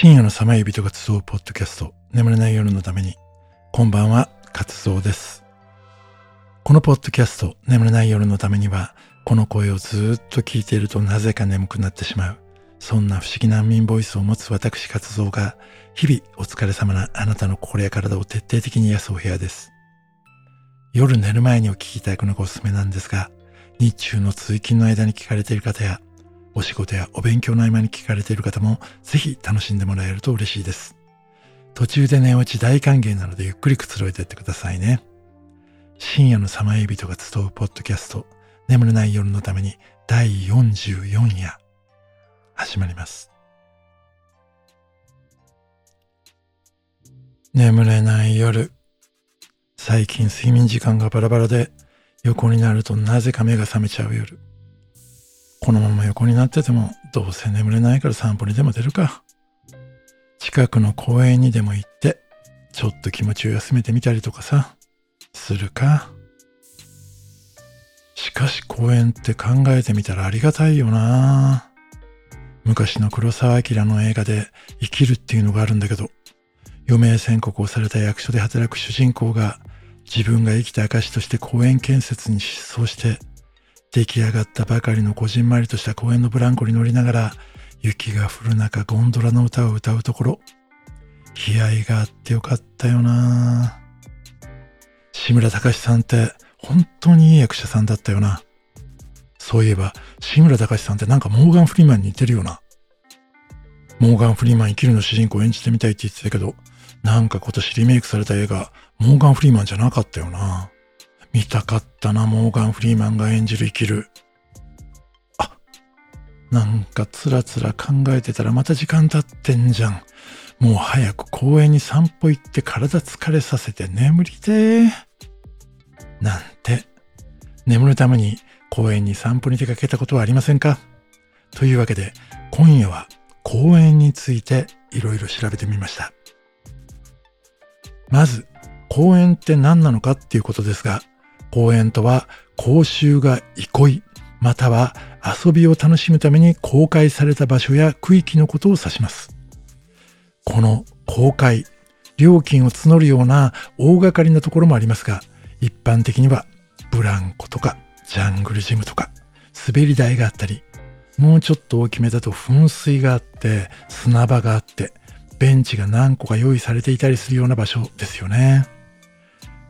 深夜のさまゆ人が集うポッドキャスト眠れない夜のためにこんばんは活動です。このポッドキャスト眠れない夜のためにはこの声をずっと聞いているとなぜか眠くなってしまう。そんな不思議難民ボイスを持つ私活動が日々お疲れ様なあなたの心や体を徹底的に癒すお部屋です。夜寝る前にお聞きいただくのがおすすめなんですが日中の通勤の間に聞かれている方やお仕事やお勉強の合間に聞かれている方もぜひ楽しんでもらえると嬉しいです。途中で寝落ち大歓迎なのでゆっくりくつろいでってくださいね。深夜のさまよい人が集うポッドキャスト眠れない夜のために第44夜始まります。眠れない夜。最近睡眠時間がバラバラで横になるとなぜか目が覚めちゃう夜。このまま横になっててもどうせ眠れないから散歩にでも出るか。近くの公園にでも行ってちょっと気持ちを休めてみたりとかさ、するか。しかし公園って考えてみたらありがたいよな。昔の黒澤明の映画で生きるっていうのがあるんだけど、余命宣告をされた役所で働く主人公が自分が生きた証として公園建設に失踪して出来上がったばかりのこじんまりとした公園のブランコに乗りながら、雪が降る中ゴンドラの歌を歌うところ、悲哀があってよかったよな志村隆さんって本当にいい役者さんだったよな。そういえば、志村隆さんってなんかモーガン・フリーマンに似てるよな。モーガン・フリーマン生きるの主人公演じてみたいって言ってたけど、なんか今年リメイクされた映画、モーガン・フリーマンじゃなかったよな。見たかったな、モーガン・フリーマンが演じる生きる。あ、なんかつらつら考えてたらまた時間経ってんじゃん。もう早く公園に散歩行って体疲れさせて眠りてなんて、眠るために公園に散歩に出かけたことはありませんか？というわけで、今夜は公園についていろいろ調べてみました。まず、公園って何なのかっていうことですが、公園とは公衆が憩い、または遊びを楽しむために公開された場所や区域のことを指します。この公開、料金を募るような大掛かりなところもありますが、一般的にはブランコとかジャングルジムとか滑り台があったり、もうちょっと大きめだと噴水があって砂場があってベンチが何個か用意されていたりするような場所ですよね。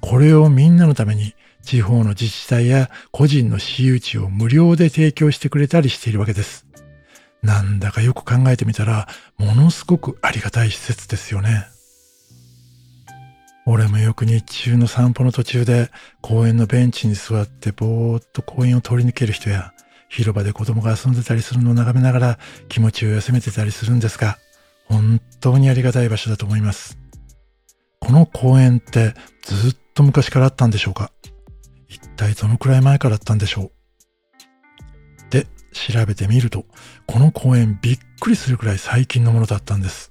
これをみんなのために地方の自治体や個人の私有地を無料で提供してくれたりしているわけです。なんだかよく考えてみたら、ものすごくありがたい施設ですよね。俺もよく日中の散歩の途中で公園のベンチに座ってぼーっと公園を通り抜ける人や広場で子供が遊んでたりするのを眺めながら気持ちを休めてたりするんですが、本当にありがたい場所だと思います。この公園ってずっと昔からあったんでしょうか？一体どのくらい前からだったんでしょう？で、調べてみると、この公園びっくりするくらい最近のものだったんです。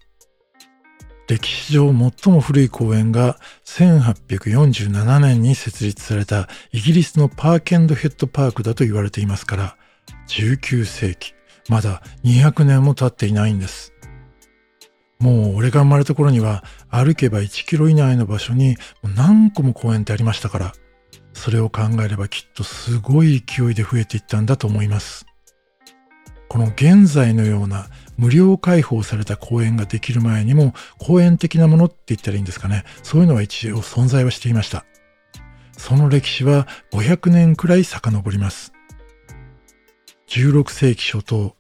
歴史上最も古い公園が1847年に設立されたイギリスのパーケンドヘッドパークだと言われていますから、19世紀、まだ200年も経っていないんです。もう俺が生まれた頃には歩けば1キロ以内の場所に何個も公園ってありましたから、それを考えればきっとすごい勢いで増えていったんだと思います。この現在のような無料開放された公園ができる前にも公園的なものって言ったらいいんですかね。そういうのは一応存在はしていました。その歴史は500年くらい遡ります。16世紀初頭、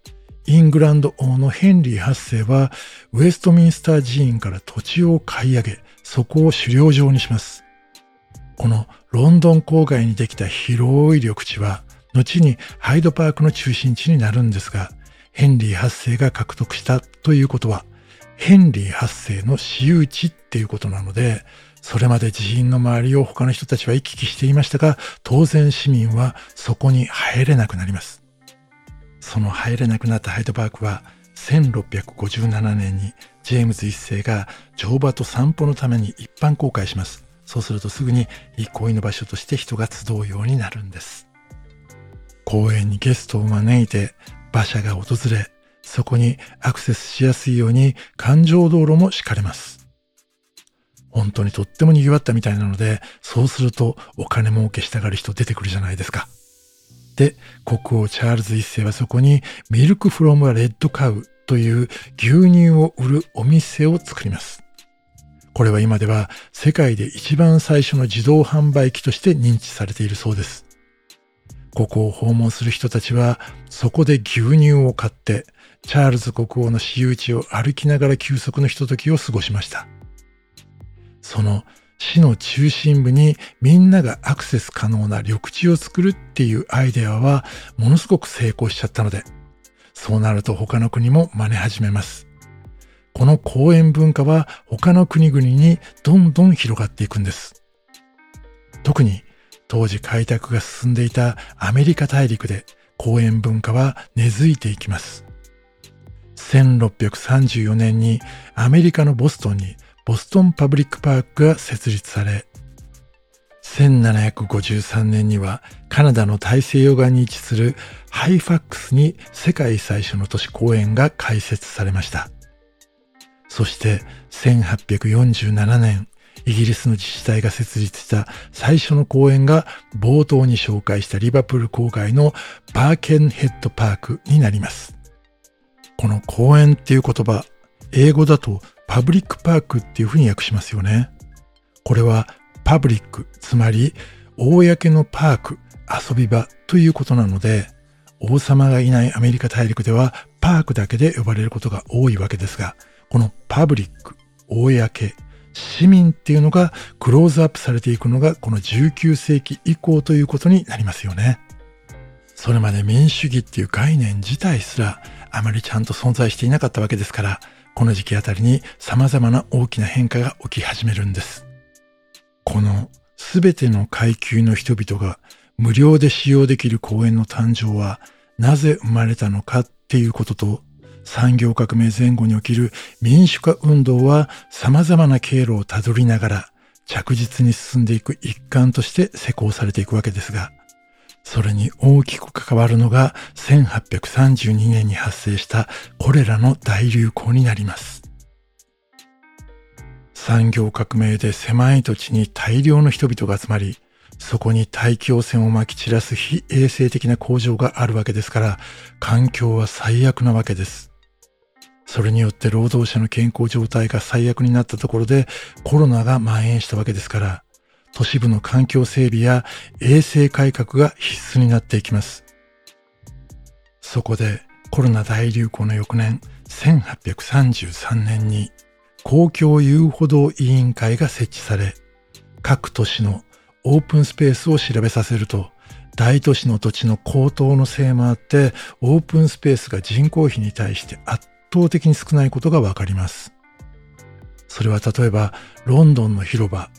イングランド王のヘンリー8世はウェストミンスター寺院から土地を買い上げ、そこを狩猟場にします。このロンドン郊外にできた広い緑地は、後にハイドパークの中心地になるんですが、ヘンリー8世が獲得したということは、ヘンリー8世の私有地っていうことなので、それまで寺院の周りを他の人たちは行き来していましたが、当然市民はそこに入れなくなります。その入れなくなったハイドパークは、1657年にジェームズ一世が乗馬と散歩のために一般公開します。そうするとすぐに憩いの場所として人が集うようになるんです。公園にゲストを招いて馬車が訪れ、そこにアクセスしやすいように環状道路も敷かれます。本当にとっても賑わったみたいなので、そうするとお金儲けしたがる人出てくるじゃないですか。で、国王チャールズ一世はそこにミルクフロムレッドカウという牛乳を売るお店を作ります。これは今では世界で一番最初の自動販売機として認知されているそうです。ここを訪問する人たちはそこで牛乳を買ってチャールズ国王の私有地を歩きながら休息のひとときを過ごしました。その市の中心部にみんながアクセス可能な緑地を作るっていうアイデアはものすごく成功しちゃったので、そうなると他の国も真似始めます。この公園文化は他の国々にどんどん広がっていくんです。特に当時開拓が進んでいたアメリカ大陸で公園文化は根付いていきます。1634年にアメリカのボストンにボストンパブリックパークが設立され、1753年にはカナダの大西洋側に位置するハイファックスに世界最初の都市公園が開設されました。そして1847年、イギリスの自治体が設立した最初の公園が冒頭に紹介したリバプール郊外のバーケンヘッドパークになります。この公園っていう言葉、英語だとパブリックパークっていうふうに訳しますよね。これはパブリック、つまり公のパーク、遊び場ということなので、王様がいないアメリカ大陸ではパークだけで呼ばれることが多いわけですが、このパブリック、公、市民っていうのがクローズアップされていくのがこの19世紀以降ということになりますよね。それまで民主主義っていう概念自体すらあまりちゃんと存在していなかったわけですから、この時期あたりに様々な大きな変化が起き始めるんです。この全ての階級の人々が無料で使用できる公園の誕生はなぜ生まれたのかっていうことと産業革命前後に起きる民主化運動は様々な経路をたどりながら着実に進んでいく一環として施行されていくわけですが、それに大きく関わるのが1832年に発生したコレラの大流行になります。産業革命で狭い土地に大量の人々が集まり、そこに大気汚染をまき散らす非衛生的な工場があるわけですから、環境は最悪なわけです。それによって労働者の健康状態が最悪になったところでコロナが蔓延したわけですから、都市部の環境整備や衛生改革が必須になっていきます。そこでコロナ大流行の翌年1833年に公共遊歩道委員会が設置され各都市のオープンスペースを調べさせると大都市の土地の高騰のせいもあってオープンスペースが人口比に対して圧倒的に少ないことがわかります。それは例えばロンドンの広場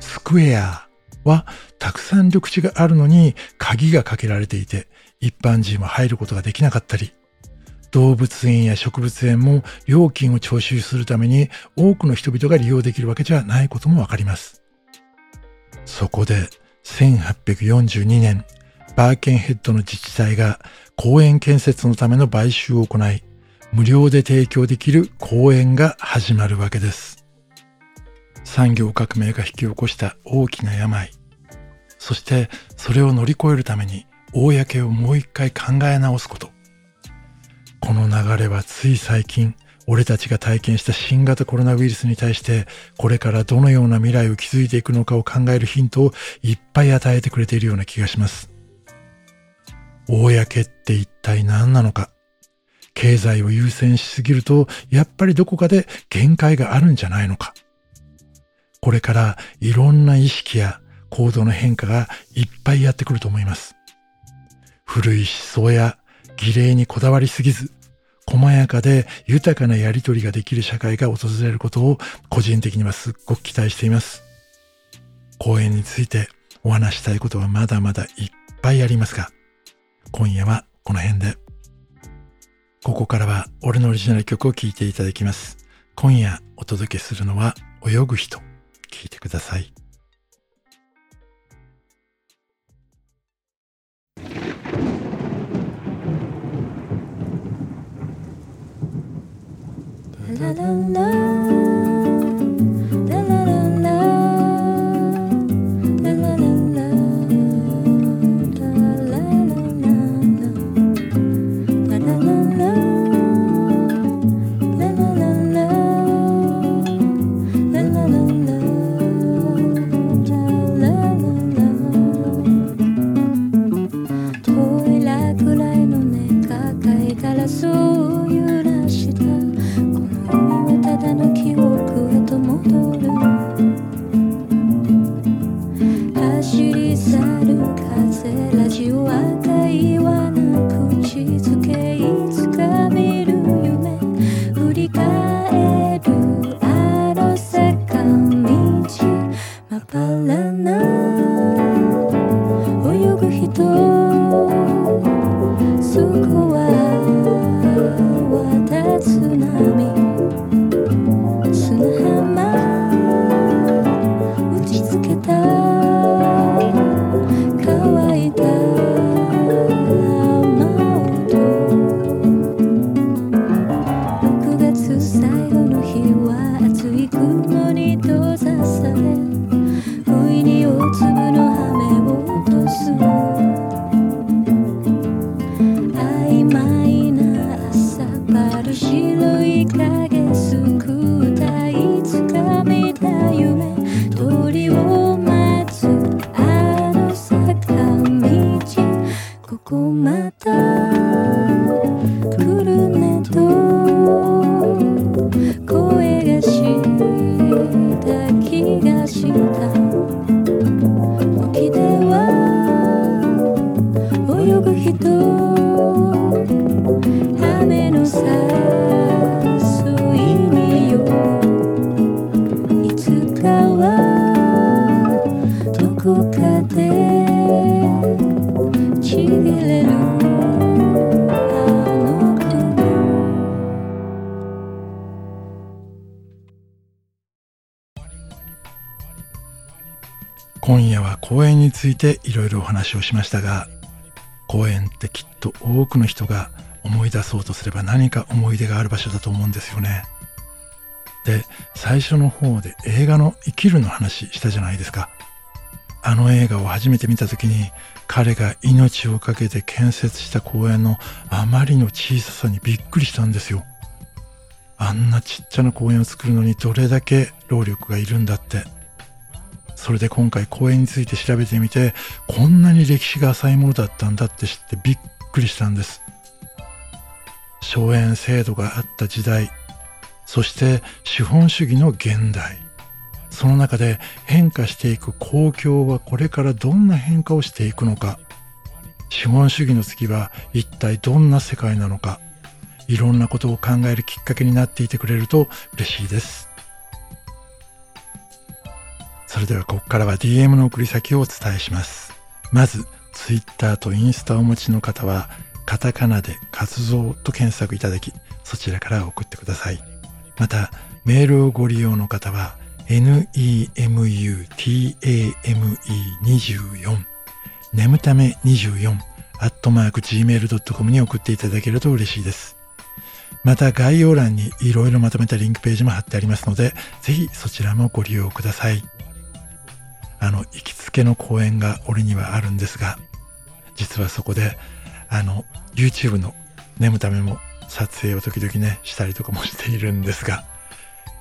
スクエアはたくさん緑地があるのに鍵がかけられていて一般人は入ることができなかったり、動物園や植物園も料金を徴収するために多くの人々が利用できるわけじゃないこともわかります。そこで1842年、バーケンヘッドの自治体が公園建設のための買収を行い、無料で提供できる公園が始まるわけです。産業革命が引き起こした大きな病そしてそれを乗り越えるために公をもう一回考え直すことこの流れはつい最近俺たちが体験した新型コロナウイルスに対してこれからどのような未来を築いていくのかを考えるヒントをいっぱい与えてくれているような気がします。公って一体何なのか経済を優先しすぎるとやっぱりどこかで限界があるんじゃないのかこれからいろんな意識や行動の変化がいっぱいやってくると思います。古い思想や儀礼にこだわりすぎず、細やかで豊かなやりとりができる社会が訪れることを個人的にはすっごく期待しています。公演についてお話したいことはまだまだいっぱいありますが、今夜はこの辺で。ここからは俺のオリジナル曲を聴いていただきます。今夜お届けするのは泳ぐ人。聴いてください。の日は熱い雲に閉ざされ不意に大粒の雨を落とす。今夜は公園についていろいろお話をしましたが公園ってきっと多くの人が思い出そうとすれば何か思い出がある場所だと思うんですよね。で最初の方で映画の「生きる」の話したじゃないですか。あの映画を初めて見た時に彼が命を懸けて建設した公園のあまりの小ささにびっくりしたんですよ。あんなちっちゃな公園を作るのにどれだけ労力がいるんだって。それで今回公園について調べてみて、こんなに歴史が浅いものだったんだって知ってびっくりしたんです。荘園制度があった時代、そして資本主義の現代。その中で変化していく公共はこれからどんな変化をしていくのか。資本主義の次は一体どんな世界なのか。いろんなことを考えるきっかけになっていてくれると嬉しいです。それではここからは DM の送り先をお伝えします。まず、Twitter とインスタをお持ちの方は、カタカナで活動と検索いただき、そちらから送ってください。また、メールをご利用の方は、nemutame24 眠ため24アットマーク gmail.com に送っていただけると嬉しいです。また概要欄にいろいろまとめたリンクページも貼ってありますので、ぜひそちらもご利用ください。あの、行きつけの公園が俺にはあるんですが、実はそこで、あの、YouTube の眠ためも撮影を時々ね、したりとかもしているんですが、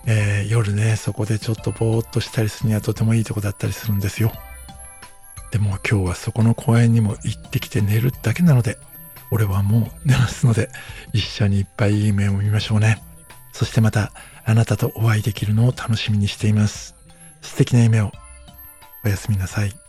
えー、夜ね、そこでちょっとぼーっとしたりするにはとてもいいとこだったりするんですよ。でも今日はそこの公園にも行ってきて寝るだけなので、俺はもう寝ますので、一緒にいっぱいいい夢を見ましょうね。そしてまた、あなたとお会いできるのを楽しみにしています。素敵な夢をおやすみなさい。